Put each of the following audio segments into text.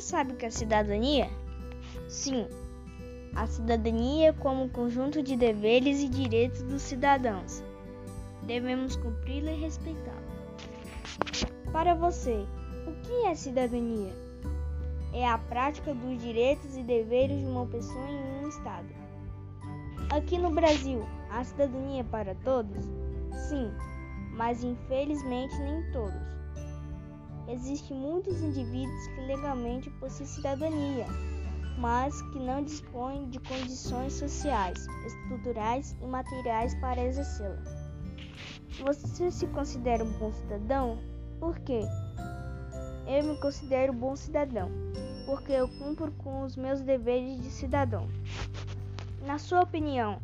sabe o que é cidadania? Sim, a cidadania é como um conjunto de deveres e direitos dos cidadãos. Devemos cumpri-la e respeitá-la. Para você, o que é cidadania? É a prática dos direitos e deveres de uma pessoa em um estado. Aqui no Brasil, a cidadania é para todos? Sim, mas infelizmente nem todos. Existem muitos indivíduos que legalmente possuem cidadania, mas que não dispõem de condições sociais, estruturais e materiais para exercê-la. Você se considera um bom cidadão? Por quê? Eu me considero bom cidadão, porque eu cumpro com os meus deveres de cidadão. Na sua opinião,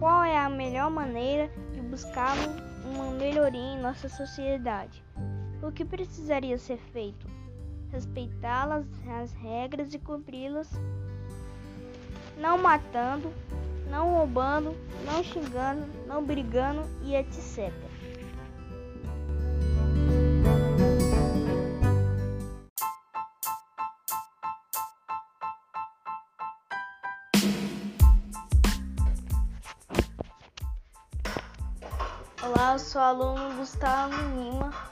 qual é a melhor maneira de buscarmos uma melhoria em nossa sociedade? O que precisaria ser feito? Respeitá-las, as regras e cumpri-las, não matando, não roubando, não xingando, não brigando e etc. Olá, eu sou o aluno Gustavo Lima,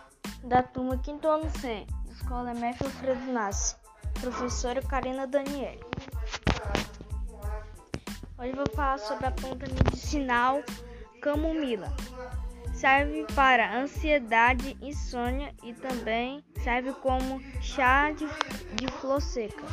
da turma Quinto Ano C, Escola MEF Alfredo Nasce, professora Karina Daniele. Hoje vou falar sobre a planta medicinal camomila. Serve para ansiedade, insônia e também serve como chá de, de flor seca.